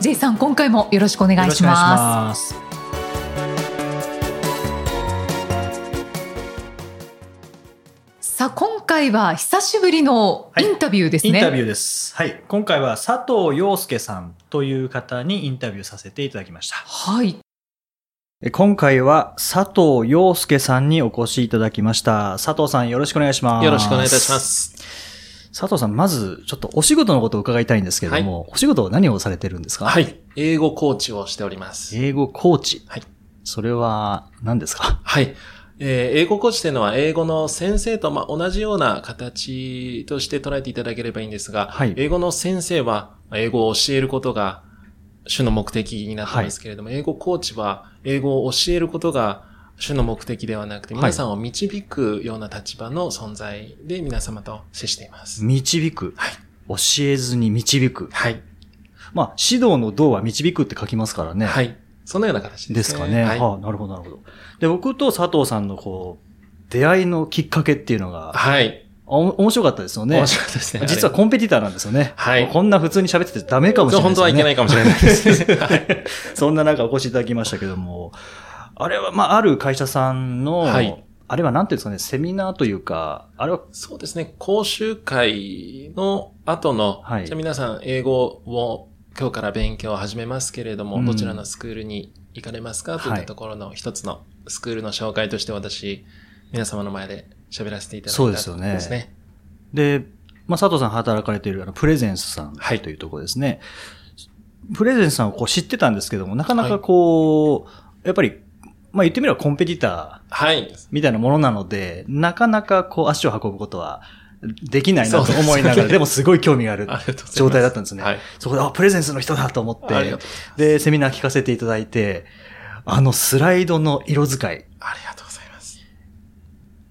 J さん、今回もよろしくお願いしまます。す。さあ、今回は久しぶりのインタビューですね。インタビューです。はい。今回は佐藤陽介さんという方にインタビューさせていただきました。はい。え今回は佐藤陽介さんにお越しいただきました。佐藤さんよろしくお願いします。よろしくお願いいたしま。す。佐藤さん、まずちょっとお仕事のことを伺いたいんですけれども、お仕事は何をされてるんですか？はい。英語コーチをしております。英語コーチ。はい。それは何ですか？はい。えー英語コーチというのは英語の先生とまあ同じような形として捉えていただければいいんですが、はい英語の先生はまあ英語を教えることが主の目的になってますけれども、英語コーチは英語を教えることが主の目的ではなくて、はい皆さんを導くような立場の存在で皆様と接しています。導く？はい。教えずに導く？はい。まあ、指導の道は導くって書きますからね。はい。そのような形でですすね。かね。はい。はあ、なるほど、なるほど。で、僕と佐藤さんのこう、出会いのきっかけっていうのが、はい。お面白かったですよね面。白かったですね。実はコンペティターなんですよね。はいこんな普通に喋っててダメかもしれないね。本当はいけないかもしれないですね。はい。そんな中お越しいただきましたけども、あれは、まあ、ある会社さんの、はいあれはなんていうんですかね、セミナーというか、あれは、そうですね。講習会の後の、はいじゃあ皆さん英語を今日から勉強を始めますけれども、うんどちらのスクールに行かれますかといっはいたところの一つのスクールの紹介として私、皆様の前で喋らせていただいたそうですよねですね。で、まあ、佐藤さん働かれているあのプレゼンスさんはいというところですね。プレゼンスさんをこう知ってたんですけども、なかなかこう、やっぱり、まあ言ってみればコンペティターはい。みたいなものなので、なかなかこう足を運ぶことはできないなと思いながら、でもすごい興味がある状態だったんですね。はいそこで、あ、プレゼンスの人だと思ってで、セミナー聞かせていただいて、あのスライドの色使い、ありがとうございます。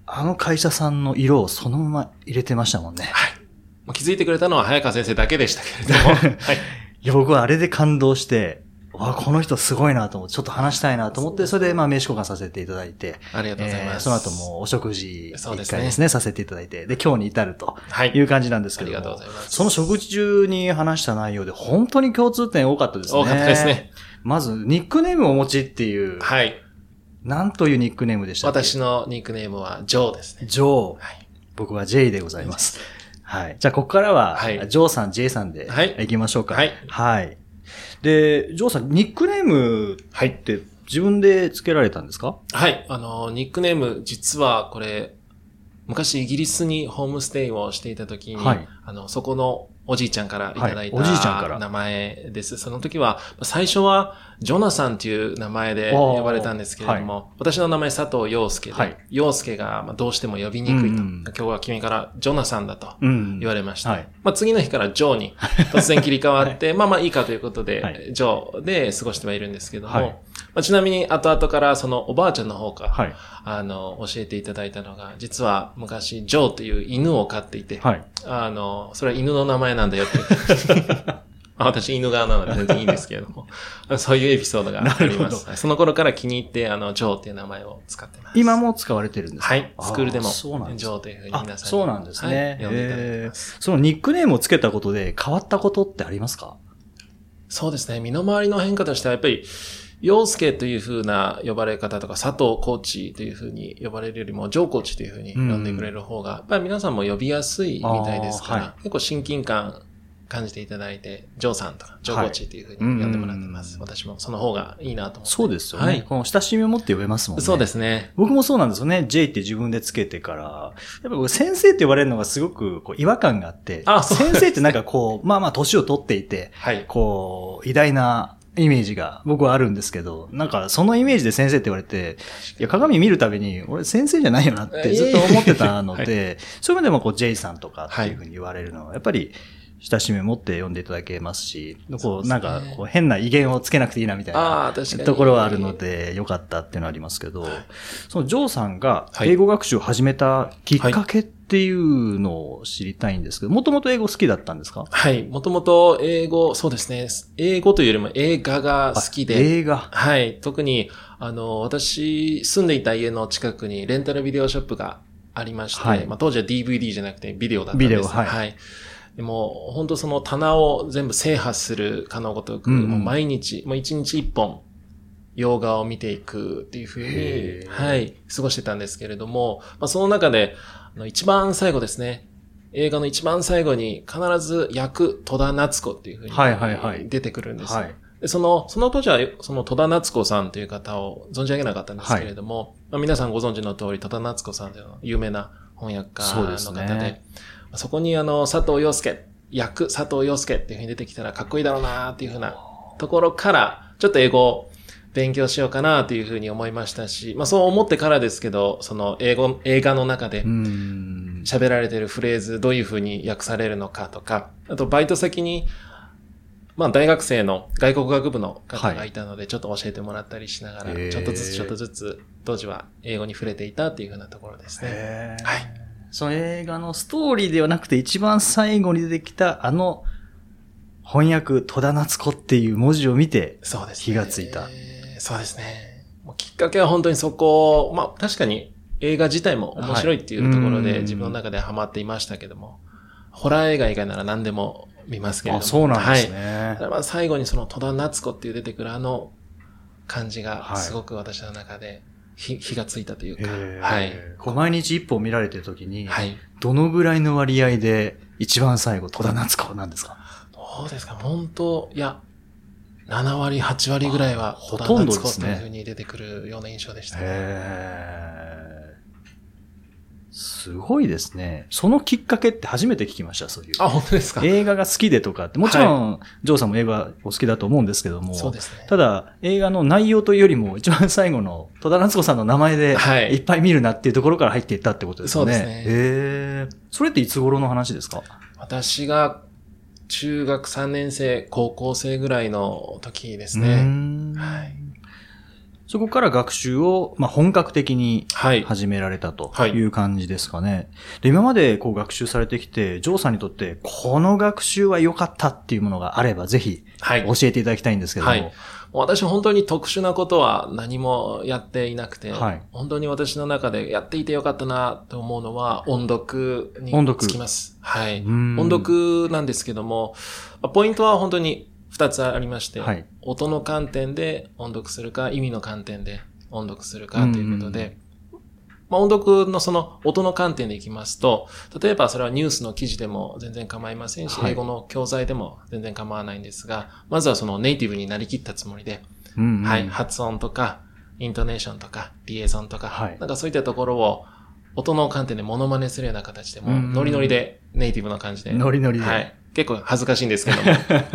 あの会社さんの色をそのまま入れてましたもんね。はい。気づいてくれたのは早川先生だけでしたけれども、はい。いや、僕はあれで感動して、わ、この人すごいなと思って、ちょっと話したいなと思って、それでまあ名刺交換させていただいて、ありがとうございます。えーその後もお食事一そうですね回ですね、させていただいて、で、今日に至るとはいいう感じなんですけども、ありがとうございますその食事中に話した内容で本当に共通点多かったですね。多かったですね。まず、ニックネームをお持ちっていう、はい。なんというニックネームでした私のニックネームはジョーですね。ジョー。はい。僕は J でございます。はい。じゃあ、ここからは、はいジョーさん、J さんで、はい行きましょうか。はいはい。で、ジョーさん、ニックネームはいって自分で付けられたんですか？はい。あの、ニックネーム、実はこれ、昔イギリスにホームステイをしていた時に、はいあの、そこのおじいちゃんからいただいた、はいおじいちゃんから名前です。その時は、最初は、ジョナサンっていう名前で呼ばれたんですけれども、私の名前佐藤陽介で、はい。陽介がまあどうしても呼びにくいと、うん。今日は君からジョナサンだとうん。言われました。はい。まあ、次の日からジョーに 突然切り替わって、まあまあいいかということで、はい。ジョーで過ごしてはいるんですけども、はい。まあ、ちなみに後々からそのおばあちゃんの方から、はい。あの、教えていただいたのが、実は昔、ジョーという犬を飼っていて、はい。あの、それは犬の名前なんだよって。ま あ私、犬側なので全然いいんですけれども、そういうエピソードがあります。その頃から気に入って、あの、ジョーっていう名前を使ってます。今も使われてるんですか？はい。スクールでも、あそうなんですジョーというふうにあ皆さんにそうなんですね。はい。そのニックネームをつけたことで変わったことってありますか？そうですね。身の回りの変化としては、やっぱり、陽介という風な呼ばれ方とか、佐藤コーチという風に呼ばれるよりも、ジョーコーチという風に呼んでくれる方が、やっぱり皆さんも呼びやすいみたいですから、は結構親近感感じていただいて、ジョーさんとか、ジョーコーチという風に呼んでもらってます。うん私もその方がいいなと思って。そうですよね。はいこの親しみを持って呼べますもんね。そうですね。僕もそうなんですよね。J って自分でつけてから、やっぱ僕先生って呼ばれるのがすごくこう違和感があって、あ先生ってなんかこう、まあまあ年を取っていて、はい。こう、偉大なイメージが僕はあるんですけど、なんかそのイメージで先生って言われて、いや鏡見るたびに、俺先生じゃないよなってずっと思ってたので、そういう意味でもこう J さんとかっていうふうに言われるのは、やっぱり、親しみを持って読んでいただけますし、こう、なんか、こう、変な威厳をつけなくていいなみたいな。ところはあるので、良かったっていうのはありますけど、そのジョーさんがはい英語学習を始めたきっかけっていうのを知りたいんですけど、もともと英語好きだったんですか？はい。もともと英語、そうですね。英語というよりも映画が好きあで。映画。はい。特に、あの、私、住んでいた家の近くにレンタルビデオショップがありまして、はいまあ、当時は DVD じゃなくてビデオだったんです。ビデオはいでも、本当その棚を全部制覇するかのごとく、うんうん。もう毎日、もう一日一本、洋画を見ていくっていうふうに、はい、過ごしてたんですけれども、まあ、その中で、あの一番最後ですね、映画の一番最後に必ず役戸田夏子っていうふうにはいはいはい。出てくるんです。よ。はい。で、その、その当時は、その戸田夏子さんという方を存じ上げなかったんですけれども、まあ、皆さんご存知の通り、戸田夏子さんというのは有名な翻訳家のですね。方で、そこにあの、佐藤洋介、役佐藤洋介っていうふうに出てきたらかっこいいだろうなっていうふうなところから、ちょっと英語を勉強しようかなというふうに思いましたし、まあそう思ってからですけど、その英語、映画の中で。喋られてるフレーズ、どういうふうに訳されるのかとか、あとバイト先に、まあ大学生の外国学部の方がいたので、ちょっと教えてもらったりしながら、ちょっとずつちょっとずつ、当時は英語に触れていたっていうふうなところですね。はい。その映画のストーリーではなくて一番最後に出てきたあの翻訳戸田夏子っていう文字を見て、そうですね。気がついたえーそうですね。もうきっかけは本当にそこ、まあ確かに映画自体も面白いっていうところで自分の中でハマっていましたけども、ホラー映画以外なら何でも見ますけれども。あ、そうなんですはいね。ただまあ最後にその戸田夏子っていう出てくるあの感じがはいすごく私の中で火,、火がついたというか、はい。こう毎日一本見られてる時に、はい。どのぐらいの割合で一番最後戸田夏子なんですか？どうですか？本当いや、7割、8割ぐらいはほ戸田とんどですね夏子というふうに出てくるような印象でしたね。へーすごいですね。そのきっかけって初めて聞きました、そういう。あ、本当ですか？映画が好きでとかって、もちろん、ジョーさんも映画お好きだと思うんですけども、そうですね。ただ、映画の内容というよりも、一番最後の戸田夏子さんの名前で、はいいっぱい見るなっていうところから入っていったってことですよね。そうですねへーそれっていつ頃の話ですか？私が中学3年生、高校生ぐらいの時ですね。んはい。そこから学習を、まあ、本格的にはい。始められたとはいいう感じですかね。で今までこう学習されてきて、ジョーさんにとって、この学習は良かったっていうものがあれば、ぜひはい。教えていただきたいんですけども。はい私本当に特殊なことは何もやっていなくて、はい本当に私の中でやっていてよかったなと思うのは音読に音読つきます。はい。うん音読なんですけども、まあポイントは本当に2つありまして、はい。音の観点で音読するか、意味の観点で音読するかということで、まあ、音読のその音の観点でいきますと、例えばそれはニュースの記事でも全然構いませんし、はい。英語の教材でも全然構わないんですが、まずはそのネイティブになりきったつもりで、うんうん。はい、発音とか、イントネーションとか、リエゾンとか、はい。なんかそういったところを音の観点でモノマネするような形でも、うんノリノリで、ネイティブな感じで、ノリノリで。はい。結構恥ずかしいんですけども、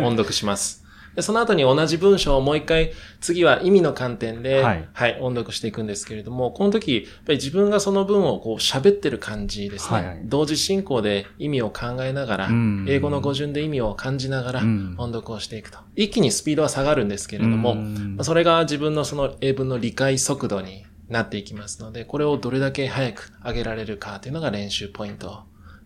音読します。で、その後に同じ文章をもう一回、次は意味の観点で、ははいい、音読していくんですけれども、この時、やっぱり自分がその文をこう喋ってる感じですね。はいはい同時進行で意味を考えながら、うん英語の語順で意味を感じながら、うん音読をしていくと。一気にスピードは下がるんですけれども、うんまあそれが自分のその英文の理解速度になっていきますので、これをどれだけ早く上げられるかというのが練習ポイント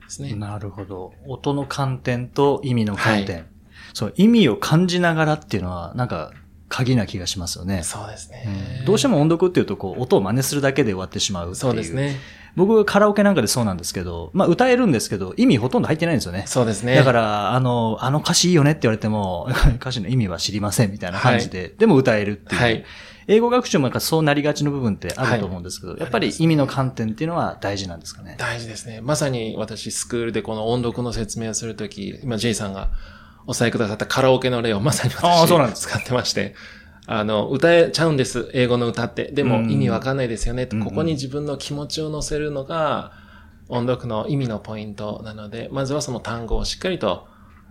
ですね。なるほど。音の観点と意味の観点。そう、意味を感じながらっていうのは、なんか、鍵な気がしますよね。そうですうねん。どうしても音読っていうと、こう、音を真似するだけで終わってしまうっていう。そうです。ね。僕、カラオケなんかでそうなんですけど、まあ、歌えるんですけど、意味ほとんど入ってないんですよね。そうですね。だから、あの、あの歌詞いいよねって言われても、歌詞の意味は知りませんみたいな感じで、でも歌えるっていう。はい。英語学習もなんかそうなりがちの部分ってあると思うんですけど、はいやっぱり意味の観点っていうのは大事なんですかね？大事ですね。まさに私、スクールでこの音読の説明をするとき、今、J さんがお伝えくださったカラオケの例をまさにあーそうなんです私使ってまして、あの、歌えちゃうんです。英語の歌って。でもうん意味わかんないですよね。うんうんここに自分の気持ちを乗せるのが、音読の意味のポイントなので、まずはその単語をしっかりと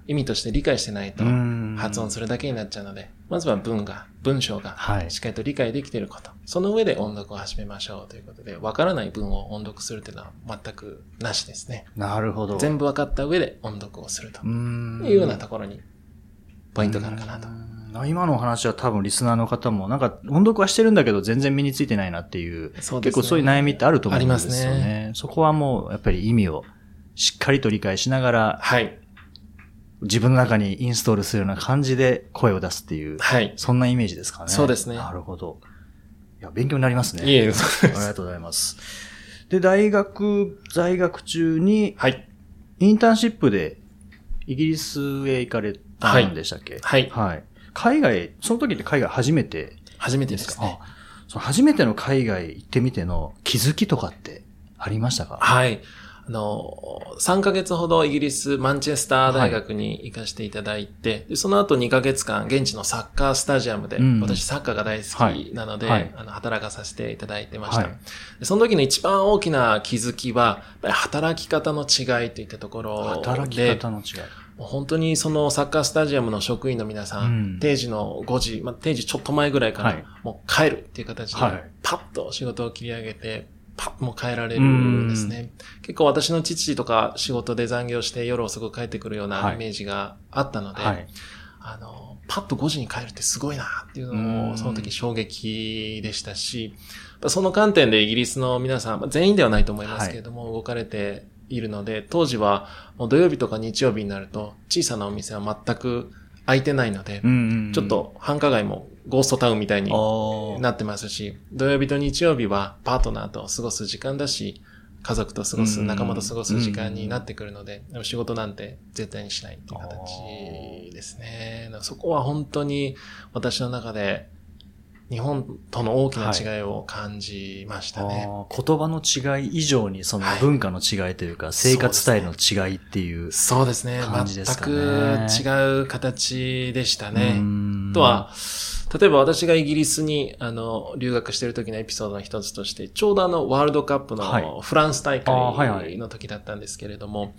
意味として理解してないとうん発音するだけになっちゃうので、まずは文が、文章がはいしっかりと理解できていること。その上で音読を始めましょうということで、わからない文を音読するというのは全くなしですね。なるほど。全部分かった上で音読をするというようなところにポイントがあるかなと今のお話は多分リスナーの方も、なんか音読はしてるんだけど全然身についてないなっていう、そうですね結構そういう悩みってあると思うんですよね。ありますねそこはもうやっぱり意味をしっかりと理解しながら、はい。自分の中にインストールするような感じで声を出すっていう、はい。そんなイメージですかね。そうですねなるほど。いや、勉強になりますね。いえ、ありがとうございます。で、大学在学中に、はい。インターンシップでイギリスへ行かれたんでしたっけ？はいはい。海外、その時って海外初めて初めてでか？ですすね。あ、その初めての海外行ってみての気づきとかってありましたか？はい。あの、3ヶ月ほどイギリス、マンチェスター大学に行かせていただいて、でその後2ヶ月間、現地のサッカースタジアムで、うん。私サッカーが大好きなので、はい。はい。あの働かさせていただいてました、はい。でその時の一番大きな気づきは、働き方の違いといったところで、働き方の違い。本当にそのサッカースタジアムの職員の皆さん、うん。定時の5時、まあ、定時ちょっと前ぐらいから、はい。もう帰るっていう形で、はい。パッと仕事を切り上げて、パッともう帰られるんですね。結構私の父とか仕事で残業して夜遅く帰ってくるようはないイメージがあったので、はい。あの、パッと5時に帰るってすごいなっていうのうんを、その時衝撃でしたし、その観点でイギリスの皆さん、まあ全員ではないと思いますけれども、動かれているので、当時はもう土曜日とか日曜日になると、小さなお店は全く開いてないので、うんうんちょっ、と繁華街もゴーストタウンみたいにあなってますし、土曜日と日曜日はパートナーと過ごす時間だし、家族と過ごす、うん仲間と過ごす時間になってくるので、でも仕事なんて絶対にしないっていう形ですね。そこは本当に私の中で日本との大きな違いを感じましたね。あー言葉の違い以上にそのはい文化の違いというか、生活スタイルの違いっていう。そうですね。感じですか全ねく違う形でしたね。とは、例えば私がイギリスに、あの、留学してる時のエピソードの一つとして、ちょうどあの、ワールドカップはいのフランス大会の時だったんですけれども、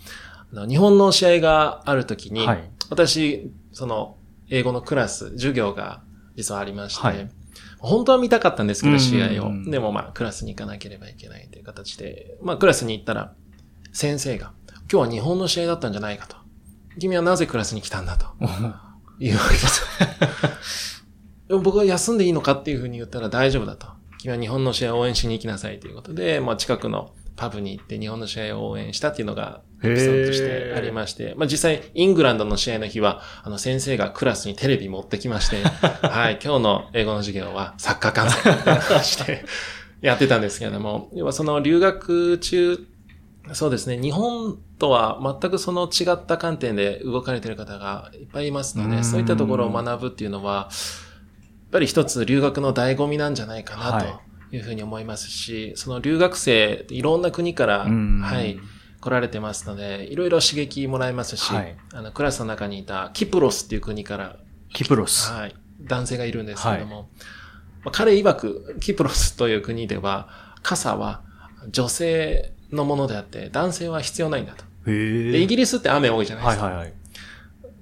あの日本の試合がある時に、はい私、その、英語のクラス、授業が実はありまして、はい本当は見たかったんですけど、うん試合を。うんでもまあ、クラスに行かなければいけないという形で、まあ、クラスに行ったら、先生が、今日は日本の試合だったんじゃないかと。君はなぜクラスに来たんだと。いうわけです。でも僕は休んでいいのかっていうふうに言ったら大丈夫だと。君は日本の試合を応援しに行きなさいということで、まあ近くのパブに行って日本の試合を応援したっていうのがエピソードとしてありまして、まあ実際イングランドの試合の日は、あの先生がクラスにテレビ持ってきまして、はい、今日の英語の授業はサッカー観戦みたいな感じで やってたんですけれども、要はその留学中、そうですね。日本とは全くその違った観点で動かれている方がいっぱいいますので、うんそういったところを学ぶっていうのは、やっぱり一つ留学の醍醐味なんじゃないかなはというふうに思いますし、その留学生、いろんな国から、うんはい、来られてますので、いろいろ刺激もらえますし、はいあの、クラスの中にいたキプロスっていう国から、キプロス。はい、男性がいるんですけれども、まあ彼曰く、キプロスという国では、傘は女性のものであって、男性は必要ないんだと。へで、イギリスって雨多いじゃないですか。はいはいはい。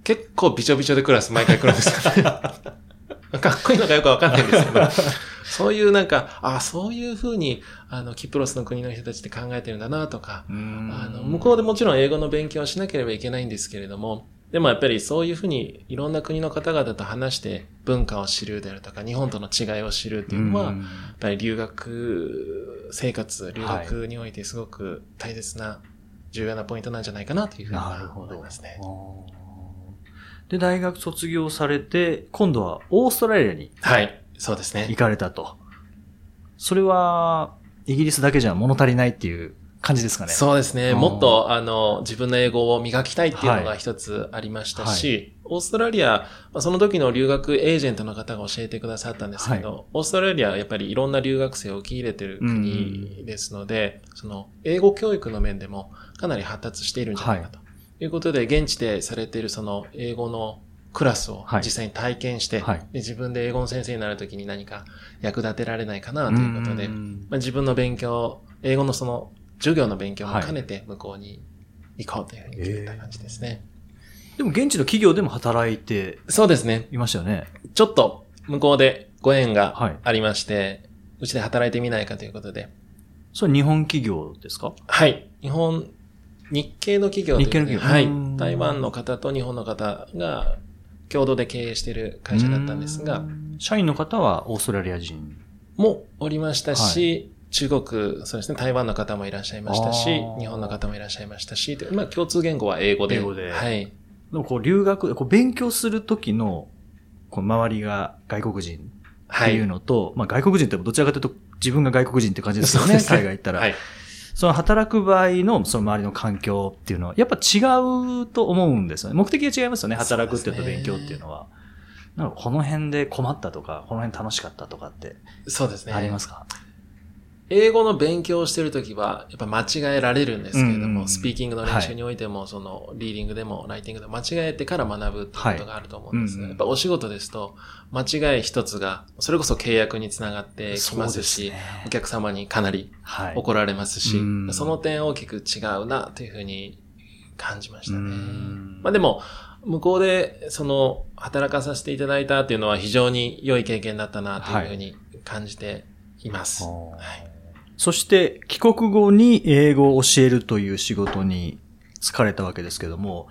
結構びちょびちょでクラス毎回来るんですよね。かっこいいのかよくわかんないんですけど、そういうなんか、あそういうふうに、あの、キプロスの国の人たちって考えてるんだなとか、あの、向こうでもちろん英語の勉強をしなければいけないんですけれども、でもやっぱりそういうふうにいろんな国の方々と話して文化を知るであるとか、日本との違いを知るっていうのは、やっぱり留学生活、留学においてすごく大切な、重要なポイントなんじゃないかなというふうに思いますね。で、大学卒業されて、今度はオーストラリアにはい。そうですね行。かれたと。それは、イギリスだけじゃ物足りないっていう感じですかね。そうですね。うんもっと、あの、自分の英語を磨きたいっていうのはいが一つありましたし、オーストラリア、まあその時の留学エージェントの方が教えてくださったんですけど、オーストラリアはやっぱりいろんな留学生を受け入れてる国ですので、その、英語教育の面でもかなり発達しているんじゃないかと。いうことで、現地でされているその英語のクラスをはい実際に体験して、はいで自分で英語の先生になるときに何か役立てられないかなということで、うんまあ、自分の勉強、英語のその授業の勉強も兼ねて向こうに行こうというふうに決めた感じですね。でも現地の企業でも働いてそうですね。いましたよね。ちょっと向こうでご縁はいがありまして、うちで働いてみないかということで。それ日本企業ですか？はい。日本、日系の企業という日系の企業はいうん。台湾の方と日本の方が共同で経営している会社だったんですがう、ん社員の方はオーストラリア人。もおりましたし、中国、そうですね、台湾の方もいらっしゃいましたし日本の方もいらっしゃいましたし、でまあ共通言語は英語で。英語ではい。でもこう留学、こう勉強するときの、こう周りが外国人っていうのと、まあ外国人ってどちらかというと自分が外国人って感じですよね、そうです海外行ったら。はい。その働く場合のその周りの環境っていうのは、やっぱ違うと思うんですよね。目的が違いますよね、働くっていうと勉強っていうのは。なんかこの辺で困ったとか、この辺楽しかったとかってそうですね。ありますか、英語の勉強をしてるときは、やっぱ間違えられるんですけれども、うんうんスピーキングの練習においても、その、リーディングでも、ライティングでも間違えてから学ぶっていうことがあると思うんですが、はいやっぱお仕事ですと、間違い一つが、それこそ契約につながってきますし、すね。お客様にかなりはい。怒られますし、うん。その点大きく違うな、というふうに感じましたうねん。まあでも、向こうで、その、働かさせていただいたっていうのは非常に良い経験だったな、というふうに感じています。ははいそして、帰国後に英語を教えるという仕事に疲れたわけですけども、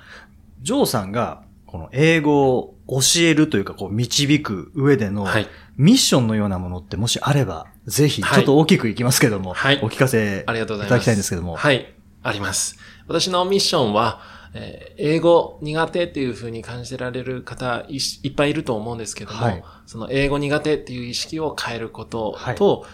ジョーさんが、この英語を教えるというか、こう、導く上での、はい。ミッションのようなものってもしあれば、ぜひ、ちはいょっと大きくいきますけども、はいお聞かせありがとうございます。いただきたいんですけども。はい。あります。私のミッションは、えー英語苦手っていう風に感じてられる方いっぱいいると思うんですけども、はいその英語苦手っていう意識を変えることと、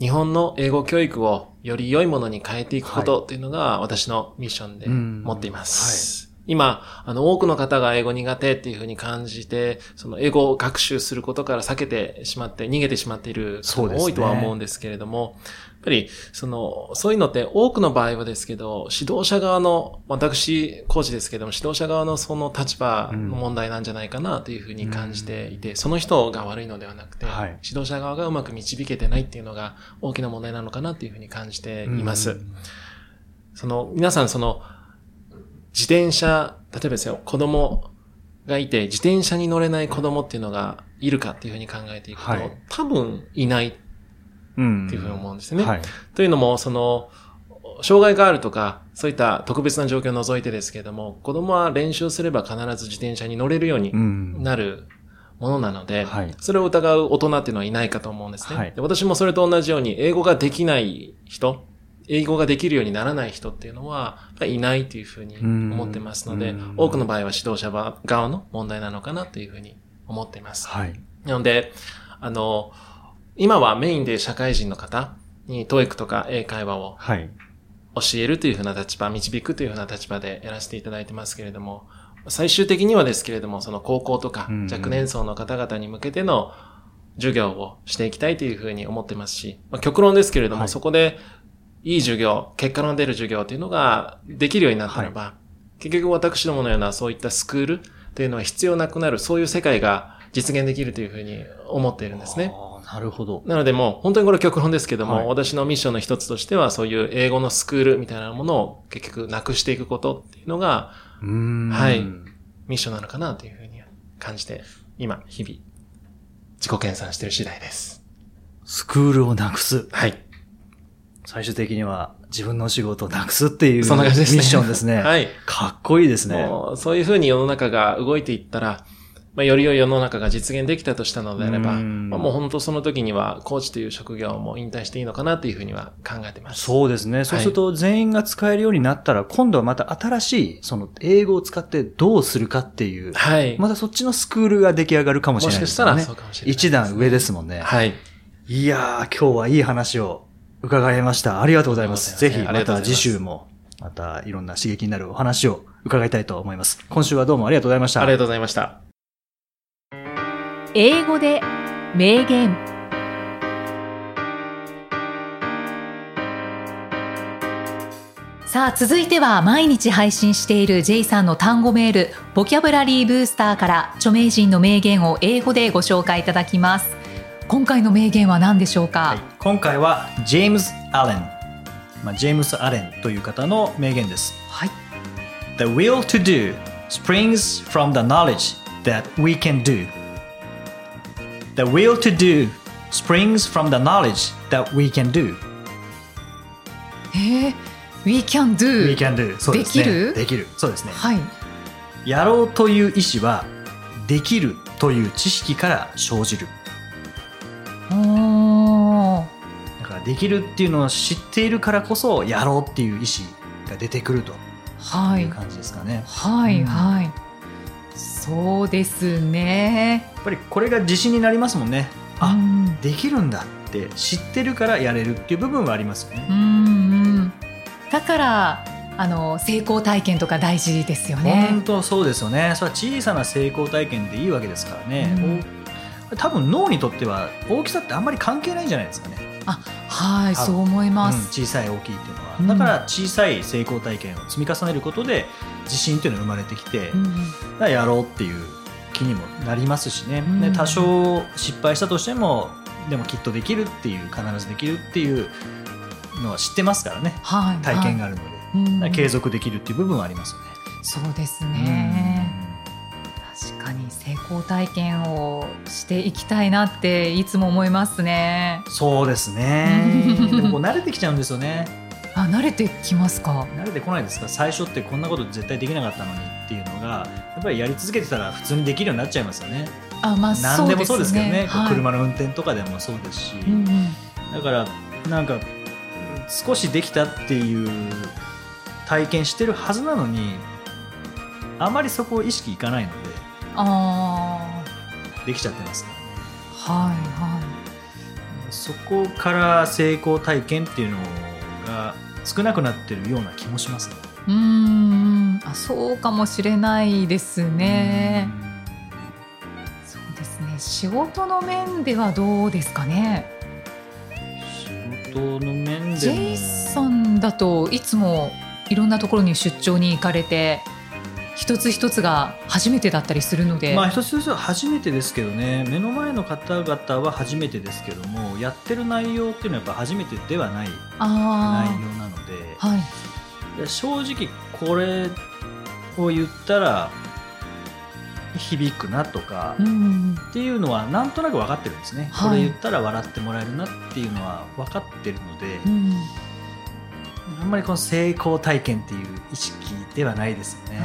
日本の英語教育をより良いものに変えていくことっていうのが私のミッションでうん持っています。今、あの、多くの方が英語苦手っていう風に感じて、その英語を学習することから避けてしまって、逃げてしまっている方も多いとは思うんですけれども、やっぱり、その、そういうのって多くの場合はですけど、指導者側の、私、コーチですけども、指導者側のその立場の問題なんじゃないかなというふうに感じていて、その人が悪いのではなくて、はい。指導者側がうまく導けてないっていうのが大きな問題なのかなというふうに感じています。うん。その、皆さんその、自転車、例えばですよ、子供がいて、自転車に乗れない子供っていうのがいるかっていうふうに考えていくと、はい。多分いないっうんていうふうに思うんですね。はい。というのも、その、障害があるとか、そういった特別な状況を除いてですけれども、子供は練習すれば必ず自転車に乗れるようにうん。なるものなので、はいそれを疑う大人っていうのはいないかと思うんですね。はいで私もそれと同じように、英語ができない人、英語ができるようにならない人っていうのは、いないというふうに思ってますのでうん、多くの場合は指導者側の問題なのかなというふうに思っています。はい。なので、あの、今はメインで社会人の方に TOEIC とか英会話をはい。教えるというふうな立場、導くというふうな立場でやらせていただいてますけれども、最終的にはですけれども、その高校とかうん若年層の方々に向けての授業をしていきたいというふうに思ってますし、まあ、極論ですけれども、はいそこでいい授業、結果の出る授業というのができるようになったらば、結局私どものようなそういったスクールというのは必要なくなる、そういう世界が実現できるというふうに思っているんですね。なるほど。なのでもう本当にこれ極論ですけども、はい私のミッションの一つとしてはそういう英語のスクールみたいなものを結局なくしていくことっていうのがはいミッションなのかなというふうに感じて、今、日々、自己研鑽している次第です。スクールをなくす。はい。最終的には自分の仕事をなくすっていうミそんな感じですねッションですね。はい。かっこいいですね。そういうふうに世の中が動いていったら、まあ、より良い世の中が実現できたとしたのであれば、うんまあ、もう本当その時には、コーチという職業も引退していいのかなというふうには考えてます。そうですね。そうすると全員が使えるようになったら、今度はまた新しい、その英語を使ってどうするかっていう、はい。またそっちのスクールが出来上がるかもしれないですね。もしかしたらそうかもしれないね一段上ですもんね。はい。いやー、今日はいい話を伺いました。ありがとうございます。ぜひ、すいませんありまた次週も、またいろんな刺激になるお話を伺いたいと思います。今週はどうもありがとうございました。ありがとうございました。英語で名言さあ続いては毎日配信している J さんの単語メールボキャブラリーブースターから著名人の名言を英語でご紹介いただきます今回の名言は何でしょうか、はい今回は、ジェームズ・アレン。まあ、ジェームス・アレンという方の名言です。はい The will to do springs from the knowledge that we can do. The will to do springs from the knowledge that we can do. えー、We can do We can do. そうですね。できる？できる。そうですね。はいやろうという意志は、できるという知識から生じる。だから、できるっていうのを知っているからこそ、やろうっていう意志が出てくるとはいいう感じですかね。はいうんはいそうですねやっぱりこれが自信になりますもんね。あ、うんできるんだって知ってるからやれるっていう部分はありますよね。うんうんだからあの成功体験とか大事ですよね本当そうですよね。それは小さな成功体験でいいわけですからね。うんお多分脳にとっては大きさってあんまり関係ないんじゃないですかね。はいそう思いまうんす、小さい大きいっていうのは、うんだから小さい成功体験を積み重ねることで自信っていうのが生まれてきて、うんやろうっていう気にもなりますしね、うん。で多少失敗したとしてもでもきっとできるっていう必ずできるっていうのは知ってますからね。はい。体験があるので、はい継続できるっていう部分はありますよね。そうですね、確かに成功体験をしていきたいなっていつも思いますね。うんそうですね。でもこう慣れてきちゃうんですよねあ慣れてきますか？慣れてこないですか？最初ってこんなこと絶対できなかったのにっていうのがやっぱりやり続けてたら普通にできるようになっちゃいますよね。あまあ何でもそうですけどね。こうはい車の運転とかでもそうですし、うんうん。だからなんかうん少しできたっていう体験してるはずなのにあまりそこを意識いかないのあでできちゃってますね。あはいはそこから成功体験っていうのが少なくなってるような気もしますね。いうーん。あそうかもしれないですね。そうですね。仕事の面ではどうですかね。仕事の面でも。ジェイさんだといつもいろんなところに出張に行かれて一つ一つが初めてだったりするので、まあ一つ一つは初めてですけどね。目の前の方々は初めてですけどもやってる内容っていうのはやっぱ初めてではない。内あ容なのであはい。正直これを言ったら響くなとかうんっていうのはなんとなく分かってるんですね、はい。これ言ったら笑ってもらえるなっていうのは分かってるので、うんあんまりこの成功体験っていう意識ではないですよね。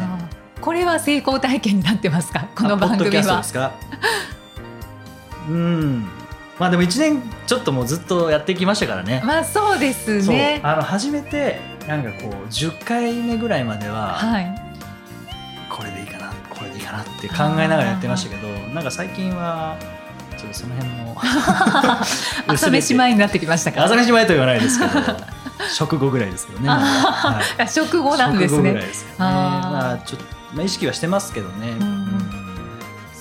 これは成功体験になってますか？この番組は。ドキャストですか？うんまあでも1年ちょっともうずっとやってきましたからね。まあそうですね。あの初めてなんかこう10回目ぐらいまでは、はい。これでいいかなこれでいいかなって考えながらやってましたけどなんか最近はちょっとその辺も 朝飯前になってきましたか朝飯前とは言わないですけど食後ぐらいですけどね、はい。あ食後なんですね。ですよね。まあちょっと、まあ、意識はしてますけどね、ん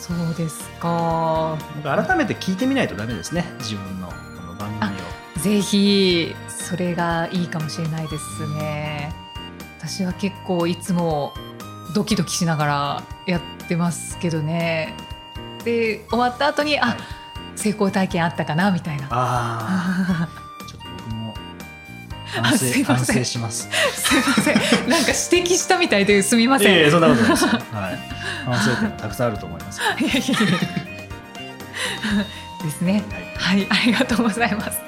そうですか。改めて聞いてみないとダメですね。自分のこの番組を。ぜひそれがいいかもしれないですね。私は結構いつもドキドキしながらやってますけどね。で終わった後にあ、はい。成功体験あったかなみたいな 反省すいません。反省します。すいません。なんか指摘したみたいですみません、いやいやそんなことないです。よ、はい、反省点たくさんあると思います。いやいやいや。ですね。はい。はいありがとうございます。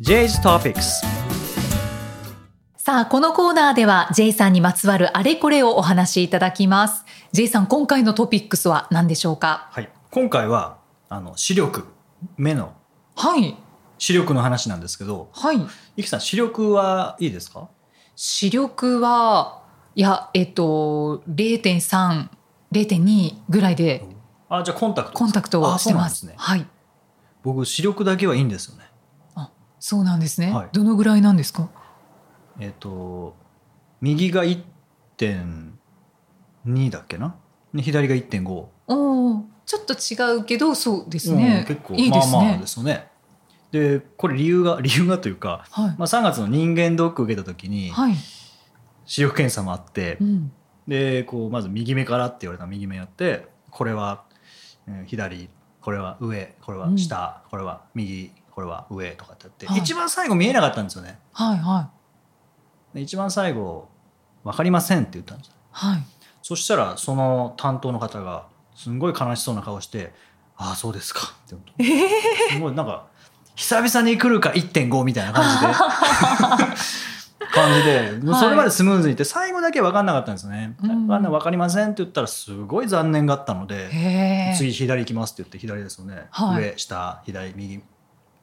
J's Topics さあこのコーナーでは J さんにまつわるあれこれをお話しいただきます。J さん今回のトピックスは何でしょうか？はい、今回はあの視力目のはい視力の話なんですけどはい。ゆきさん視力はいいですか？視力はいやえっと0.3 0.2ぐらいであじゃあコンタクトコンタクトをあしてます。ね。はい。僕視力だけはいいんですよね。そうなんですね、はい。どのぐらいなんですか？えっ、と右が1.2だっけな？で左が1.5おおちょっと違うけどそうですね、うん結構いいですね、まあまあですよねでこれ理由が 理由がというか、はい、まあ、3月の人間ドック受けた時にはい、視力検査もあって、うん、でこうまず右目からって言われたら右目やってこれは、えー左これは上これは下、これは右これは上とかってやって、はい。一番最後見えなかったんですよね。はいはで一番最後「分かりません」って言ったんですよ。いはい。そしたら、その担当の方が、すんごい悲しそうな顔して、ああ、そうですか。って言うとすごいなんか、久々に来るか1.5みたいな感じで。感じで、それまでスムーズにいって、最後だけ分かんなかったんですね。うん。分かりませんって言ったら、すごい残念があったので。次左行きますって言って左ですよね、はい。上下左右。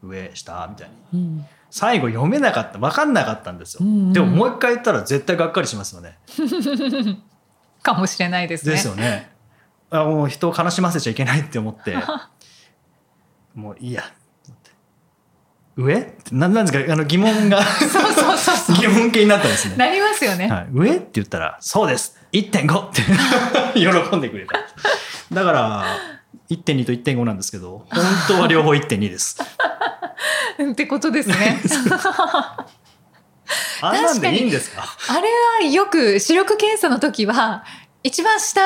上下みたいに。うん。最後読めなかった分かんなかったんですよ、うんうん。でももう一回言ったら絶対がっかりしますよね。かもしれないですね。ですよね。あもう人を悲しませちゃいけないって思って。もういいや上？ってななんですか？あの疑問がそうそうそうそう。疑問形になったんですね、なりますよね。はい、上？って言ったら「そうです。1.5」って 喜んでくれた。だから1.2と1.5なんですけど本当は両方1.2です。ってことですね。あんなんでいいんですか？あれはよく視力検査の時は一番下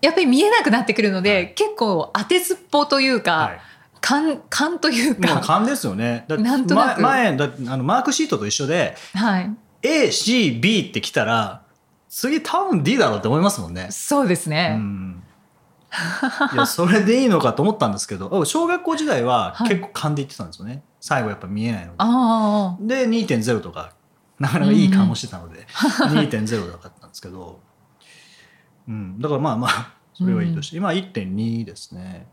やっぱり見えなくなってくるので、はい。結構当てずっぽうというか、はい勘勘というか、勘ですよね。だなんとなく前前だあのマークシートと一緒で、はい、A、C、B って来たら、次多分 D だろうって思いますもんね。そうですうね。ん。いや、それでいいのかと思ったんですけど、小学校時代ははい結構勘で言ってたんですよね。最後やっぱ見えないので。あで、2.0とか、なかなかいい勘をしてたので、2.0だったんですけど、うん。だからまあまあ、それはいいとして、今1.2ですね。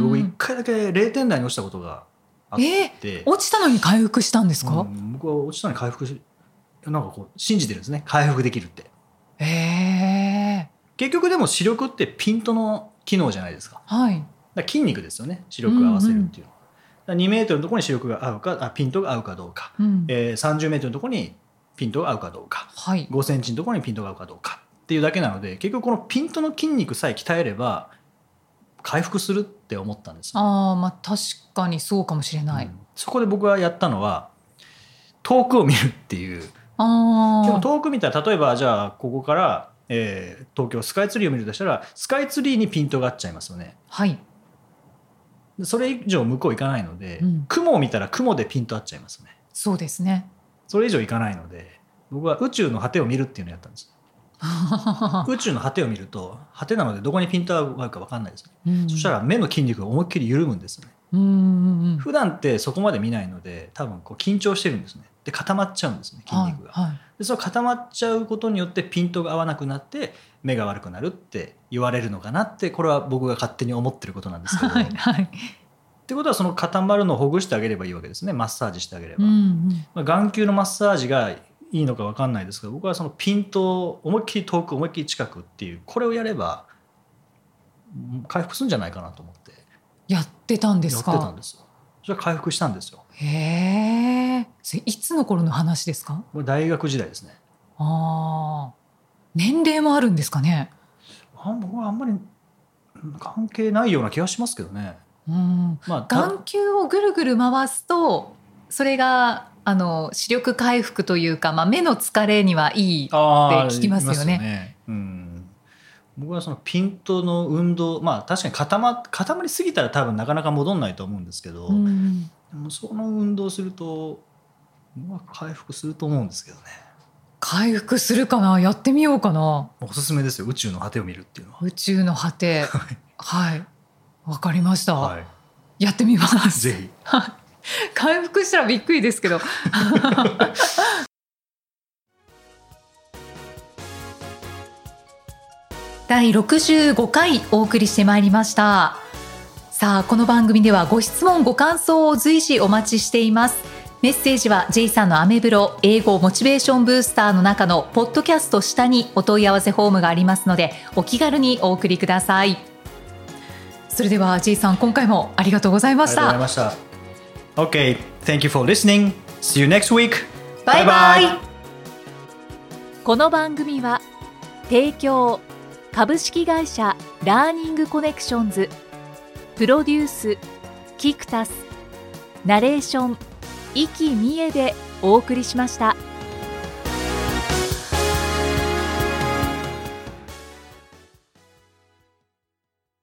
僕一回だけ0点台に落ちたことがあって、落ちたのに回復したんですか、うん僕は落ちたのに回復しなんかこう信じてるんですね。回復できるって。へえ。結局でも視力ってピントの機能じゃないですか。はい。ら筋肉ですよね。視力を合わせるっていうのは、だから2メートルのところに視力が合うかあピントが合うかどうか、うん。えー30メートルのところにピントが合うかどうか。はい。5センチのところにピントが合うかどうかっていうだけなので結局このピントの筋肉さえ鍛えれば回復するって思ったんですよああ、まあ確かにそうかもしれない。うんそこで僕がやったのは遠くを見るっていうであもあ。遠く見たら例えばじゃあここから、えー東京スカイツリーを見るとしたらスカイツリーにピントが合っちゃいますよねはい。でそれ以上向こう行かないので、うん雲を見たら雲でピント合っちゃいますよねそうですね。それ以上行かないので僕は宇宙の果てを見るっていうのをやったんです 宇宙の果てを見ると果てなのでどこにピントが合うか分かんないですよね、うん。そしたら目の筋肉が思いっきり緩むんですよね。うんうんうん。普段ってそこまで見ないので多分こう緊張してるんですね。で固まっちゃうんですね筋肉が、はいはい。でその固まっちゃうことによってピントが合わなくなって目が悪くなるって言われるのかなってこれは僕が勝手に思ってることなんですけど、はいはい。ってことはその固まるのをほぐしてあげればいいわけですね。マッサージしてあげれば、うんうん。まあ、眼球のマッサージがいいのか分かんないですけど僕はそのピントを思いっきり遠く思いっきり近くっていうこれをやればうん回復するんじゃないかなと思ってやってたんでやってすか。たんですよそれは回復したんですよへえ。いつの頃の話ですか？これ大学時代ですねああ。年齢もあるんですかね？あ僕はあんまりうん関係ないような気がしますけどねうん。まあた眼球をぐるぐる回すと、それがあの視力回復というか、まあ目の疲れにはいい。って聞きますよね言いねうん、僕はそのピントの運動まあ確かに固ま固まりすぎたら多分なかなか戻んないと思うんですけど、うんでもその運動すると、まあ、回復すると思うんですけどね回復するかな？やってみようかな。おすすめですよ宇宙の果てを見るっていうのは。宇宙の果て。はい。わかりました。はやってみまい、す。ぜひ 回復したらびっくりですけど。第65回お送りしてまいりました。さあ、この番組ではご質問、ご感想を随時お待ちしています。メッセージは J さんのアメブロ英語モチベーションブースターの中のポッドキャスト下にお問い合わせフォームがありますので、お気軽にお送りください。それでは J さん、今回もありがとうございまありがとうございした。ました OK thank you for listening. See you next week. バイバイこの番組は提供株式会社ラーニングコネクションズプロデュースキクタスナレーション生きみえでお送りしました。